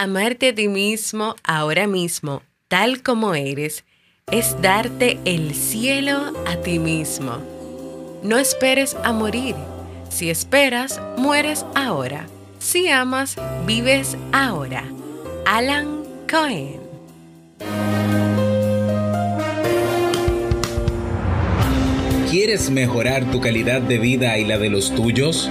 amarte a ti mismo ahora mismo, tal como eres, es darte el cielo a ti mismo. No esperes a morir. Si esperas, mueres ahora. Si amas, vives ahora. Alan Cohen. ¿Quieres mejorar tu calidad de vida y la de los tuyos?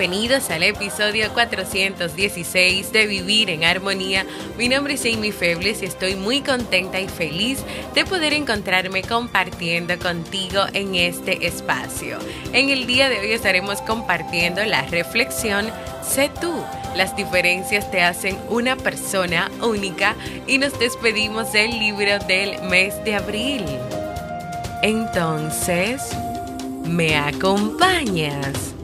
Bienvenidos al episodio 416 de Vivir en Armonía. Mi nombre es Amy Febles y estoy muy contenta y feliz de poder encontrarme compartiendo contigo en este espacio. En el día de hoy estaremos compartiendo la reflexión Sé tú. Las diferencias te hacen una persona única y nos despedimos del libro del mes de abril. Entonces, ¿me acompañas?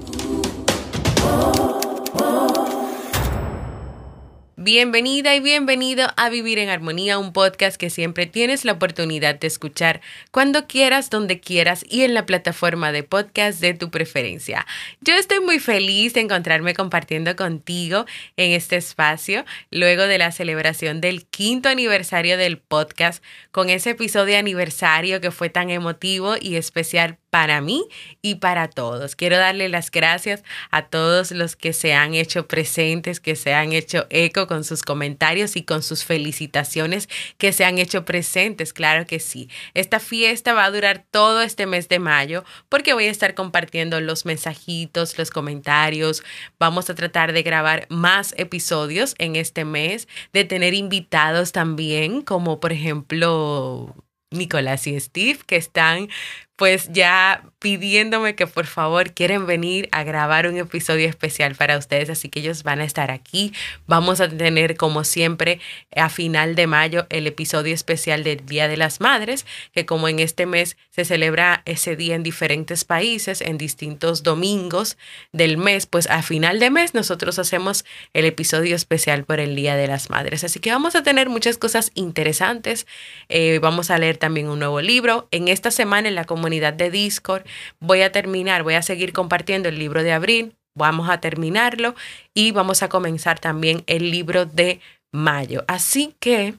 Bienvenida y bienvenido a Vivir en Armonía, un podcast que siempre tienes la oportunidad de escuchar cuando quieras, donde quieras y en la plataforma de podcast de tu preferencia. Yo estoy muy feliz de encontrarme compartiendo contigo en este espacio luego de la celebración del quinto aniversario del podcast con ese episodio de aniversario que fue tan emotivo y especial para mí y para todos. Quiero darle las gracias a todos los que se han hecho presentes, que se han hecho eco con sus comentarios y con sus felicitaciones, que se han hecho presentes. Claro que sí. Esta fiesta va a durar todo este mes de mayo porque voy a estar compartiendo los mensajitos, los comentarios. Vamos a tratar de grabar más episodios en este mes, de tener invitados también, como por ejemplo Nicolás y Steve, que están pues ya pidiéndome que por favor quieren venir a grabar un episodio especial para ustedes, así que ellos van a estar aquí. Vamos a tener como siempre a final de mayo el episodio especial del Día de las Madres, que como en este mes se celebra ese día en diferentes países, en distintos domingos del mes, pues a final de mes nosotros hacemos el episodio especial por el Día de las Madres. Así que vamos a tener muchas cosas interesantes. Eh, vamos a leer también un nuevo libro. En esta semana en la comunidad comunidad de Discord. Voy a terminar, voy a seguir compartiendo el libro de abril, vamos a terminarlo y vamos a comenzar también el libro de mayo. Así que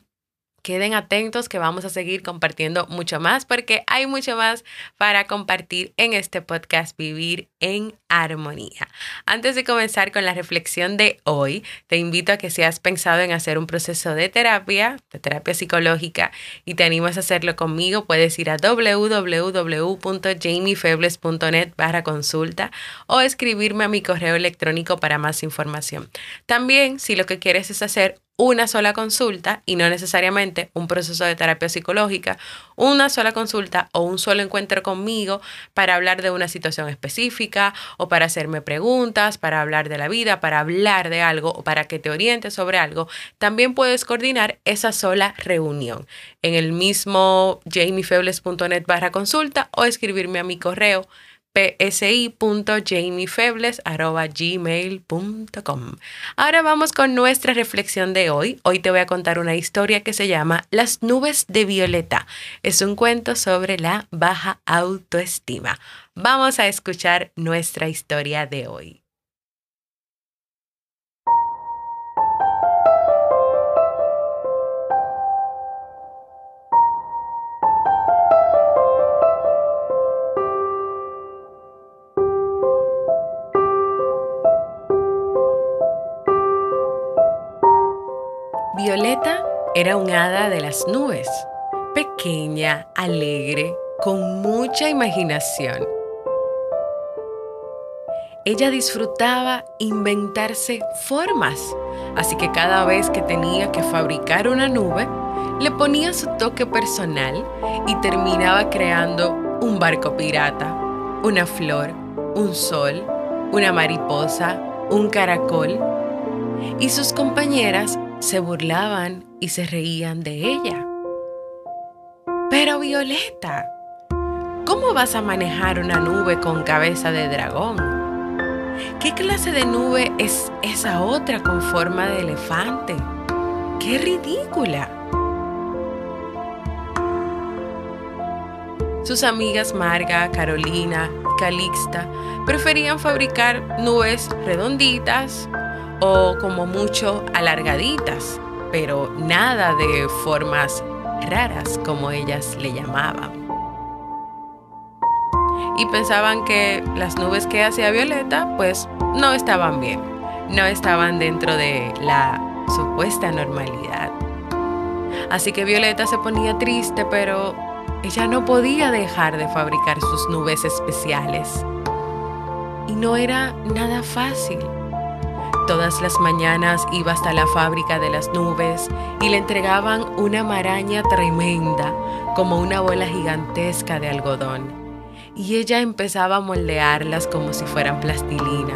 queden atentos que vamos a seguir compartiendo mucho más porque hay mucho más para compartir en este podcast Vivir en Armonía. Antes de comenzar con la reflexión de hoy, te invito a que si has pensado en hacer un proceso de terapia, de terapia psicológica, y te animas a hacerlo conmigo, puedes ir a www.jamiefebles.net barra consulta o escribirme a mi correo electrónico para más información. También, si lo que quieres es hacer una sola consulta y no necesariamente un proceso de terapia psicológica, una sola consulta o un solo encuentro conmigo para hablar de una situación específica o para hacerme preguntas, para hablar de la vida, para hablar de algo o para que te orientes sobre algo, también puedes coordinar esa sola reunión en el mismo jamiefebles.net barra consulta o escribirme a mi correo psi.jamiefebles.gmail.com. Ahora vamos con nuestra reflexión de hoy. Hoy te voy a contar una historia que se llama Las nubes de Violeta. Es un cuento sobre la baja autoestima. Vamos a escuchar nuestra historia de hoy. Era un hada de las nubes, pequeña, alegre, con mucha imaginación. Ella disfrutaba inventarse formas, así que cada vez que tenía que fabricar una nube, le ponía su toque personal y terminaba creando un barco pirata, una flor, un sol, una mariposa, un caracol, y sus compañeras se burlaban y se reían de ella. Pero Violeta, ¿cómo vas a manejar una nube con cabeza de dragón? ¿Qué clase de nube es esa otra con forma de elefante? ¡Qué ridícula! Sus amigas Marga, Carolina y Calixta preferían fabricar nubes redonditas o como mucho alargaditas, pero nada de formas raras como ellas le llamaban. Y pensaban que las nubes que hacía Violeta pues no estaban bien, no estaban dentro de la supuesta normalidad. Así que Violeta se ponía triste, pero ella no podía dejar de fabricar sus nubes especiales. Y no era nada fácil. Todas las mañanas iba hasta la fábrica de las nubes y le entregaban una maraña tremenda, como una bola gigantesca de algodón. Y ella empezaba a moldearlas como si fueran plastilina.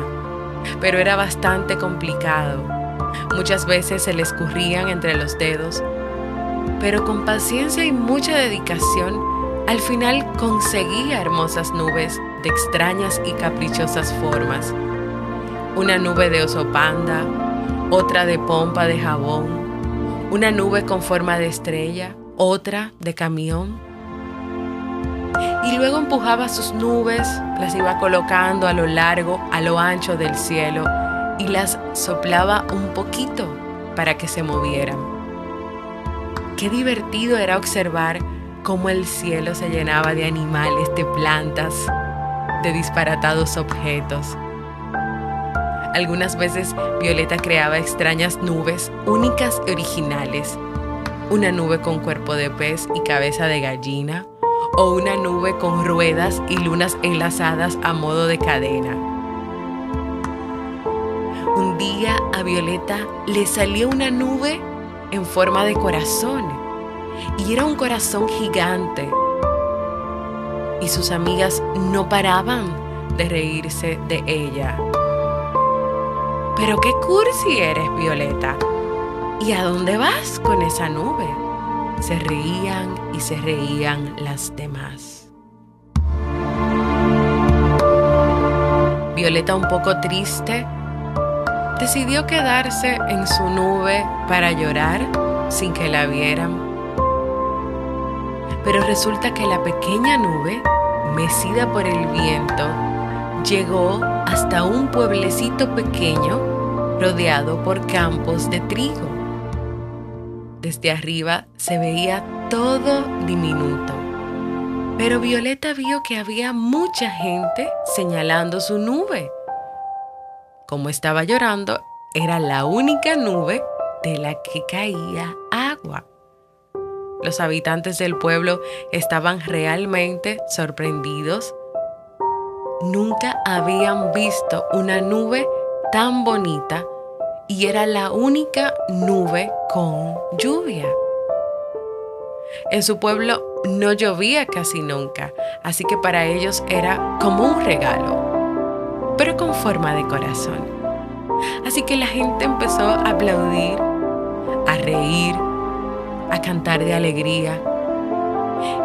Pero era bastante complicado. Muchas veces se le escurrían entre los dedos pero con paciencia y mucha dedicación, al final conseguía hermosas nubes de extrañas y caprichosas formas. Una nube de oso panda, otra de pompa de jabón, una nube con forma de estrella, otra de camión. Y luego empujaba sus nubes, las iba colocando a lo largo, a lo ancho del cielo y las soplaba un poquito para que se movieran. Qué divertido era observar cómo el cielo se llenaba de animales, de plantas, de disparatados objetos. Algunas veces Violeta creaba extrañas nubes únicas y originales. Una nube con cuerpo de pez y cabeza de gallina, o una nube con ruedas y lunas enlazadas a modo de cadena. Un día a Violeta le salió una nube en forma de corazón. Y era un corazón gigante. Y sus amigas no paraban de reírse de ella. Pero qué cursi eres, Violeta. ¿Y a dónde vas con esa nube? Se reían y se reían las demás. Violeta un poco triste decidió quedarse en su nube para llorar sin que la vieran. Pero resulta que la pequeña nube, mecida por el viento, llegó hasta un pueblecito pequeño rodeado por campos de trigo. Desde arriba se veía todo diminuto. Pero Violeta vio que había mucha gente señalando su nube como estaba llorando, era la única nube de la que caía agua. Los habitantes del pueblo estaban realmente sorprendidos. Nunca habían visto una nube tan bonita y era la única nube con lluvia. En su pueblo no llovía casi nunca, así que para ellos era como un regalo pero con forma de corazón. Así que la gente empezó a aplaudir, a reír, a cantar de alegría.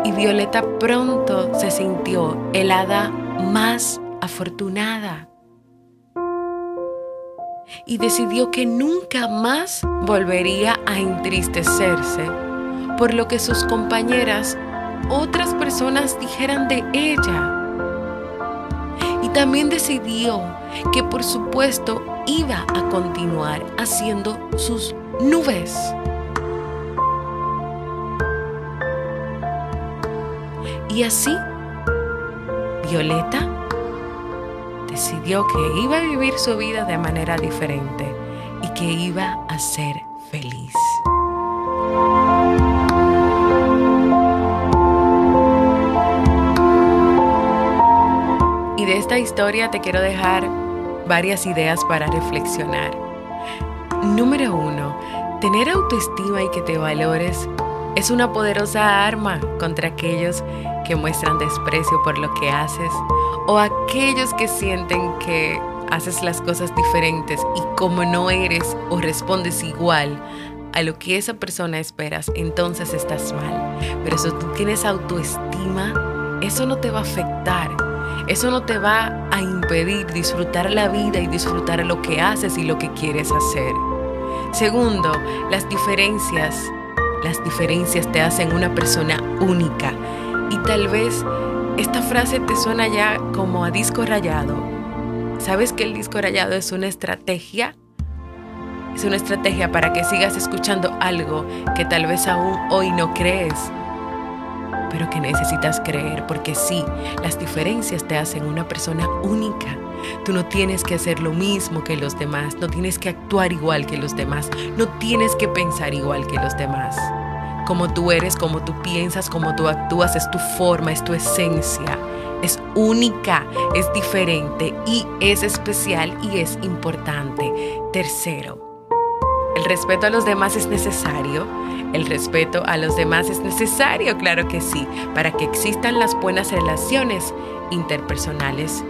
Y Violeta pronto se sintió el hada más afortunada. Y decidió que nunca más volvería a entristecerse por lo que sus compañeras, otras personas dijeran de ella también decidió que por supuesto iba a continuar haciendo sus nubes. Y así, Violeta decidió que iba a vivir su vida de manera diferente y que iba a ser feliz. Y de esta historia te quiero dejar varias ideas para reflexionar. Número uno, Tener autoestima y que te valores es una poderosa arma contra aquellos que muestran desprecio por lo que haces o aquellos que sienten que haces las cosas diferentes y como no eres o respondes igual a lo que esa persona esperas, entonces estás mal. Pero si tú tienes autoestima, eso no te va a afectar. Eso no te va a impedir disfrutar la vida y disfrutar lo que haces y lo que quieres hacer. Segundo, las diferencias. Las diferencias te hacen una persona única. Y tal vez esta frase te suena ya como a disco rayado. ¿Sabes que el disco rayado es una estrategia? Es una estrategia para que sigas escuchando algo que tal vez aún hoy no crees, pero que necesitas creer, porque sí, las diferencias te hacen una persona única. Tú no tienes que hacer lo mismo que los demás, no tienes que actuar igual que los demás, no tienes que pensar igual que los demás. Como tú eres, como tú piensas, como tú actúas, es tu forma, es tu esencia. Es única, es diferente y es especial y es importante. Tercero, respeto a los demás es necesario. El respeto a los demás es necesario, claro que sí, para que existan las buenas relaciones interpersonales.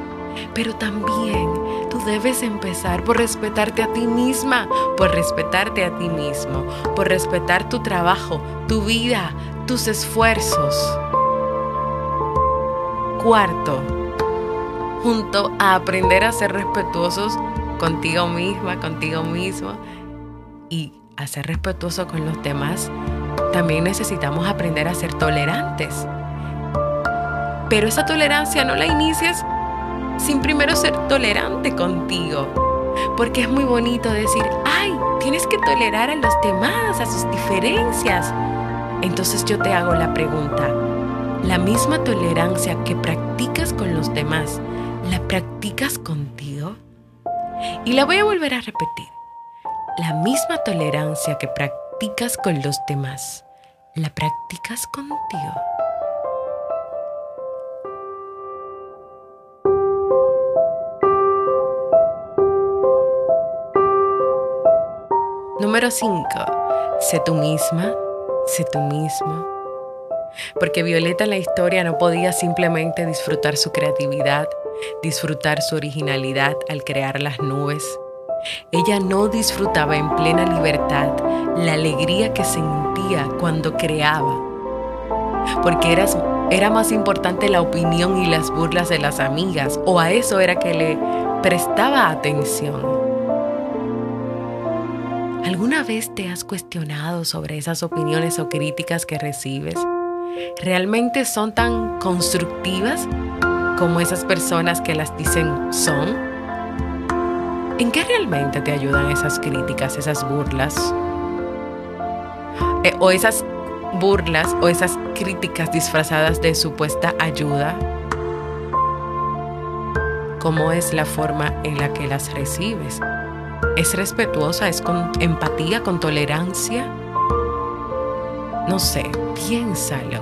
Pero también tú debes empezar por respetarte a ti misma, por respetarte a ti mismo, por respetar tu trabajo, tu vida, tus esfuerzos. Cuarto, junto a aprender a ser respetuosos contigo misma, contigo mismo, y a ser respetuoso con los demás, también necesitamos aprender a ser tolerantes. Pero esa tolerancia no la inicies sin primero ser tolerante contigo. Porque es muy bonito decir, ay, tienes que tolerar a los demás, a sus diferencias. Entonces yo te hago la pregunta, ¿la misma tolerancia que practicas con los demás, la practicas contigo? Y la voy a volver a repetir la misma tolerancia que practicas con los demás, la practicas contigo. Número 5. Sé tú misma, sé tú mismo. Porque Violeta en la historia no podía simplemente disfrutar su creatividad, disfrutar su originalidad al crear las nubes, ella no disfrutaba en plena libertad la alegría que sentía cuando creaba, porque era, más importante la opinión y las burlas de las amigas, o a eso era que le prestaba atención. ¿Alguna vez te has cuestionado sobre esas opiniones o críticas que recibes? ¿Realmente son tan constructivas como esas personas que las dicen son? ¿En qué realmente te ayudan esas críticas, esas burlas? Eh, o esas burlas o esas críticas disfrazadas de supuesta ayuda. ¿Cómo es la forma en la que las recibes? ¿Es respetuosa? ¿Es con empatía, con tolerancia? No sé, piénsalo.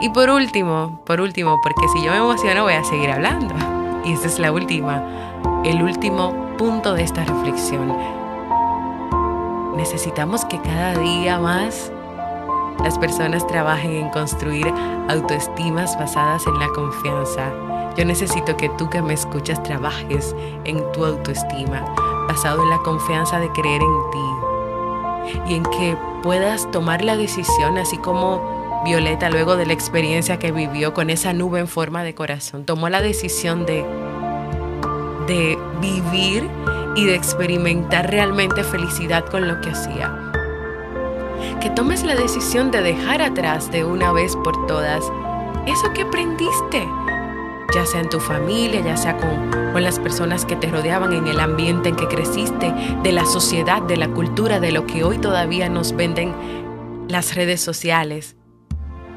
Y por último, por último, porque si yo me emociono voy a seguir hablando. Y esta es la última, el último punto de esta reflexión. Necesitamos que cada día más las personas trabajen en construir autoestimas basadas en la confianza. Yo necesito que tú que me escuchas trabajes en tu autoestima, basado en la confianza de creer en ti y en que puedas tomar la decisión, así como Violeta, luego de la experiencia que vivió con esa nube en forma de corazón, tomó la decisión de de vivir y de experimentar realmente felicidad con lo que hacía. Que tomes la decisión de dejar atrás de una vez por todas eso que aprendiste, ya sea en tu familia, ya sea con, con, las personas que te rodeaban, en el ambiente en que creciste, de la sociedad, de la cultura, de lo que hoy todavía nos venden las redes sociales,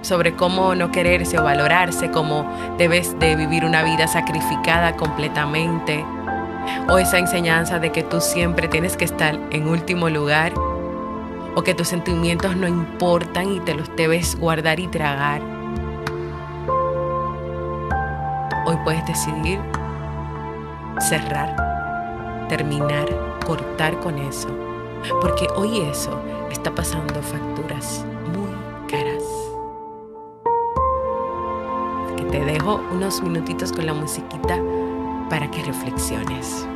sobre cómo no quererse o valorarse, cómo debes de vivir una vida sacrificada completamente, o esa enseñanza de que tú siempre tienes que estar en último lugar, o que tus sentimientos no importan y te los debes guardar y tragar. Hoy puedes decidir cerrar, terminar, cortar con eso. Porque hoy eso está pasando facturas te dejo unos minutitos con la musiquita para que reflexiones.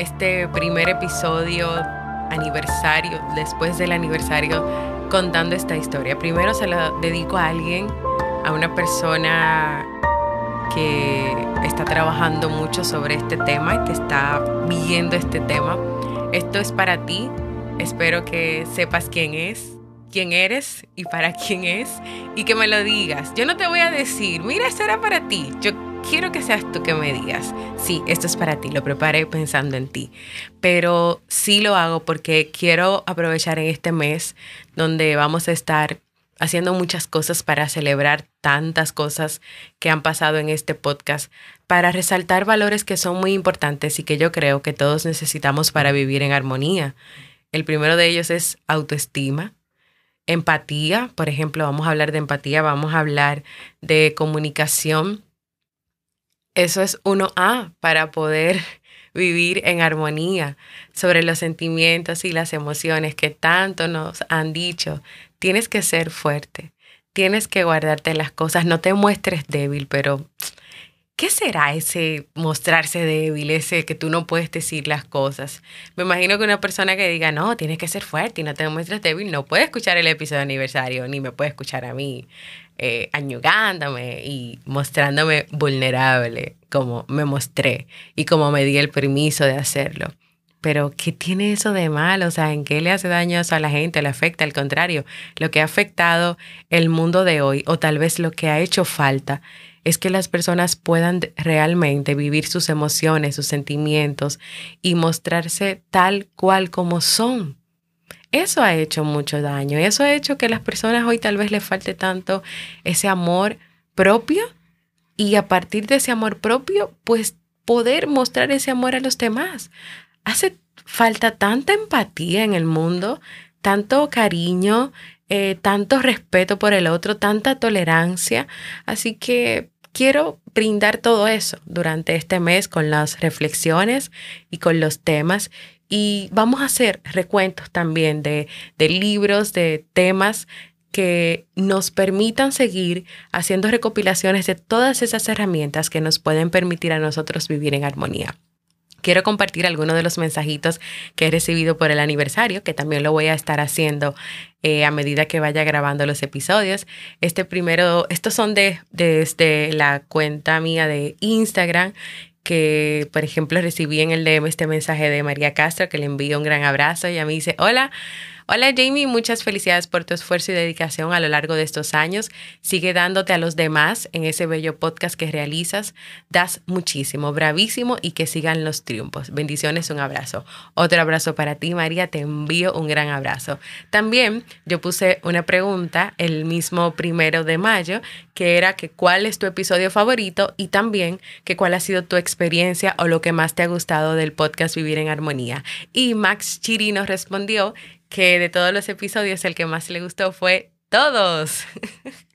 Este primer episodio aniversario, después del aniversario, contando esta historia. Primero se lo dedico a alguien, a una persona que está trabajando mucho sobre este tema y que está viendo este tema. Esto es para ti. Espero que sepas quién es, quién eres y para quién es y que me lo digas. Yo no te voy a decir, mira, esto era para ti. Yo quiero que seas tú que me digas, sí, esto es para ti, lo preparé pensando en ti, pero sí lo hago porque quiero aprovechar en este mes donde vamos a estar haciendo muchas cosas para celebrar tantas cosas que han pasado en este podcast, para resaltar valores que son muy importantes y que yo creo que todos necesitamos para vivir en armonía. El primero de ellos es autoestima, empatía, por ejemplo, vamos a hablar de empatía, vamos a hablar de comunicación, eso es uno a para poder vivir en armonía sobre los sentimientos y las emociones que tanto nos han dicho. Tienes que ser fuerte, tienes que guardarte las cosas, no te muestres débil, pero ¿qué será ese mostrarse débil, ese que tú no puedes decir las cosas? Me imagino que una persona que diga, no, tienes que ser fuerte y no te muestres débil, no puede escuchar el episodio de aniversario, ni me puede escuchar a mí eh, añugándome y mostrándome vulnerable, como me mostré y como me di el permiso de hacerlo. Pero, ¿qué tiene eso de malo? O sea, ¿en qué le hace daño eso a la gente? ¿Le afecta? Al contrario, lo que ha afectado el mundo de hoy, o tal vez lo que ha hecho falta, es que las personas puedan realmente vivir sus emociones, sus sentimientos y mostrarse tal cual como son. Eso ha hecho mucho daño. Eso ha hecho que las personas hoy tal vez les falte tanto ese amor propio y a partir de ese amor propio, pues poder mostrar ese amor a los demás. Hace falta tanta empatía en el mundo, tanto cariño, eh, tanto respeto por el otro, tanta tolerancia. Así que quiero brindar todo eso durante este mes con las reflexiones y con los temas y vamos a hacer recuentos también de, de libros, de temas que nos permitan seguir haciendo recopilaciones de todas esas herramientas que nos pueden permitir a nosotros vivir en armonía. Quiero compartir algunos de los mensajitos que he recibido por el aniversario, que también lo voy a estar haciendo eh, a medida que vaya grabando los episodios. Este primero, estos son de desde la cuenta mía de Instagram que, por ejemplo, recibí en el DM este mensaje de María Castro, que le envío un gran abrazo. Y a mí dice, hola, Hola Jamie, muchas felicidades por tu esfuerzo y dedicación a lo largo de estos años. Sigue dándote a los demás en ese bello podcast que realizas. Das muchísimo, bravísimo y que sigan los triunfos. Bendiciones, un abrazo. Otro abrazo para ti, María. Te envío un gran abrazo. También yo puse una pregunta el mismo primero de mayo, que era que cuál es tu episodio favorito y también que cuál ha sido tu experiencia o lo que más te ha gustado del podcast Vivir en Armonía. Y Max Chirino respondió que de todos los episodios el que más le gustó fue todos.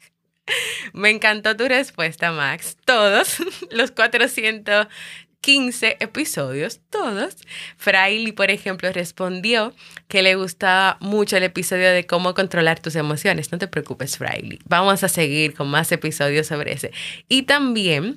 Me encantó tu respuesta, Max. Todos los 415 episodios, todos. Fraili, por ejemplo, respondió que le gustaba mucho el episodio de cómo controlar tus emociones. No te preocupes, Fraili. Vamos a seguir con más episodios sobre ese. Y también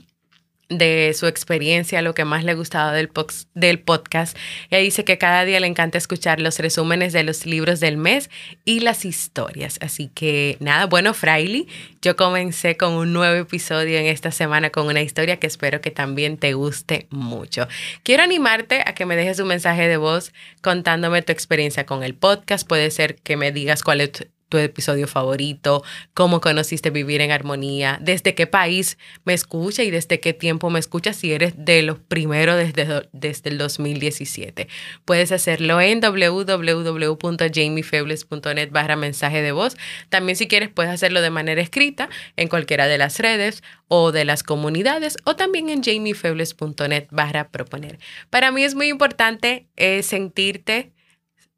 de su experiencia, lo que más le gustaba del, del podcast. Ella dice que cada día le encanta escuchar los resúmenes de los libros del mes y las historias. Así que nada, bueno, Fraile, yo comencé con un nuevo episodio en esta semana con una historia que espero que también te guste mucho. Quiero animarte a que me dejes un mensaje de voz contándome tu experiencia con el podcast. Puede ser que me digas cuál es tu episodio favorito, cómo conociste vivir en armonía, desde qué país me escucha y desde qué tiempo me escucha si eres de los primeros desde, desde el 2017. Puedes hacerlo en www.jamiefebles.net barra mensaje de voz. También si quieres puedes hacerlo de manera escrita en cualquiera de las redes o de las comunidades o también en jamiefebles.net barra proponer. Para mí es muy importante eh, sentirte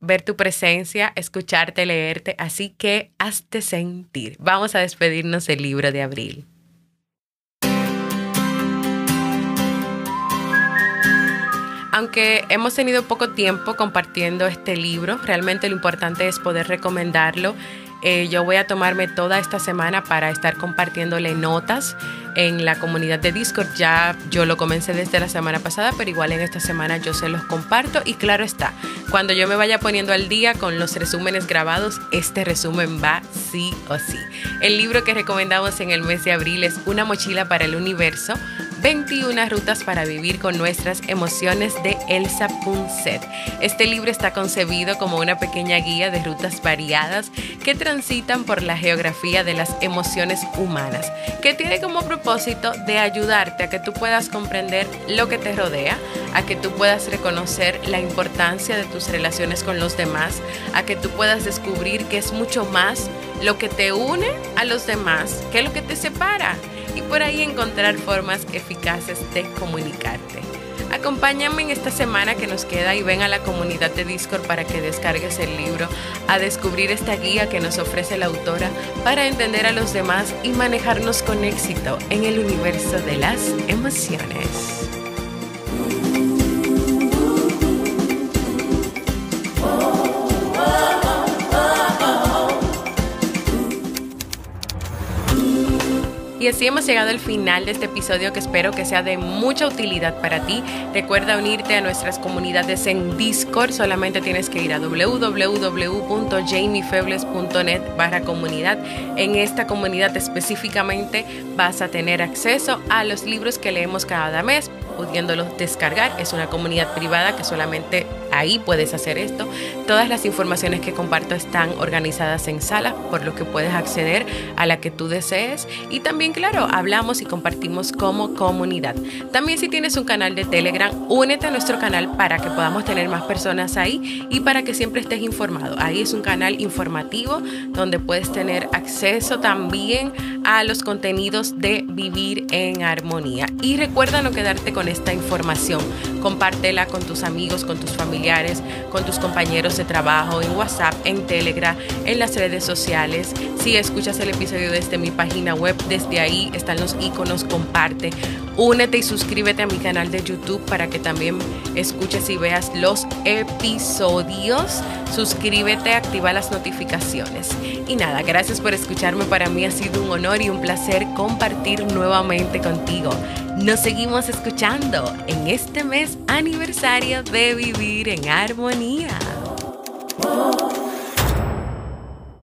ver tu presencia, escucharte, leerte, así que hazte sentir. Vamos a despedirnos del libro de abril. Aunque hemos tenido poco tiempo compartiendo este libro, realmente lo importante es poder recomendarlo eh, yo voy a tomarme toda esta semana para estar compartiéndole notas en la comunidad de Discord. Ya yo lo comencé desde la semana pasada, pero igual en esta semana yo se los comparto. Y claro está, cuando yo me vaya poniendo al día con los resúmenes grabados, este resumen va sí o sí. El libro que recomendamos en el mes de abril es Una mochila para el universo 21 rutas para vivir con nuestras emociones de Elsa Punset. Este libro está concebido como una pequeña guía de rutas variadas que transitan por la geografía de las emociones humanas, que tiene como propósito de ayudarte a que tú puedas comprender lo que te rodea, a que tú puedas reconocer la importancia de tus relaciones con los demás, a que tú puedas descubrir que es mucho más lo que te une a los demás que lo que te separa y por ahí encontrar formas eficaces de comunicarte. Acompáñame en esta semana que nos queda y ven a la comunidad de Discord para que descargues el libro, a descubrir esta guía que nos ofrece la autora para entender a los demás y manejarnos con éxito en el universo de las emociones. Y así hemos llegado al final de este episodio que espero que sea de mucha utilidad para ti. Recuerda unirte a nuestras comunidades en Discord. Solamente tienes que ir a www.jamiefebles.net barra comunidad. En esta comunidad específicamente vas a tener acceso a los libros que leemos cada mes pudiéndolos descargar. Es una comunidad privada que solamente ahí puedes hacer esto. Todas las informaciones que comparto están organizadas en salas, por lo que puedes acceder a la que tú desees. Y también, claro, hablamos y compartimos como comunidad. También si tienes un canal de Telegram, únete a nuestro canal para que podamos tener más personas ahí y para que siempre estés informado. Ahí es un canal informativo donde puedes tener acceso también a los contenidos de Vivir en Armonía. Y recuerda no quedarte con esta información. Compártela con tus amigos, con tus familiares, con tus compañeros de trabajo, en WhatsApp, en Telegram, en las redes sociales. Si escuchas el episodio desde mi página web, desde ahí están los iconos, comparte. Únete y suscríbete a mi canal de YouTube para que también escuches y veas los episodios. Suscríbete, activa las notificaciones. Y nada, gracias por escucharme. Para mí ha sido un honor y un placer compartir nuevamente contigo. Nos seguimos escuchando en este mes aniversario de Vivir en Armonía.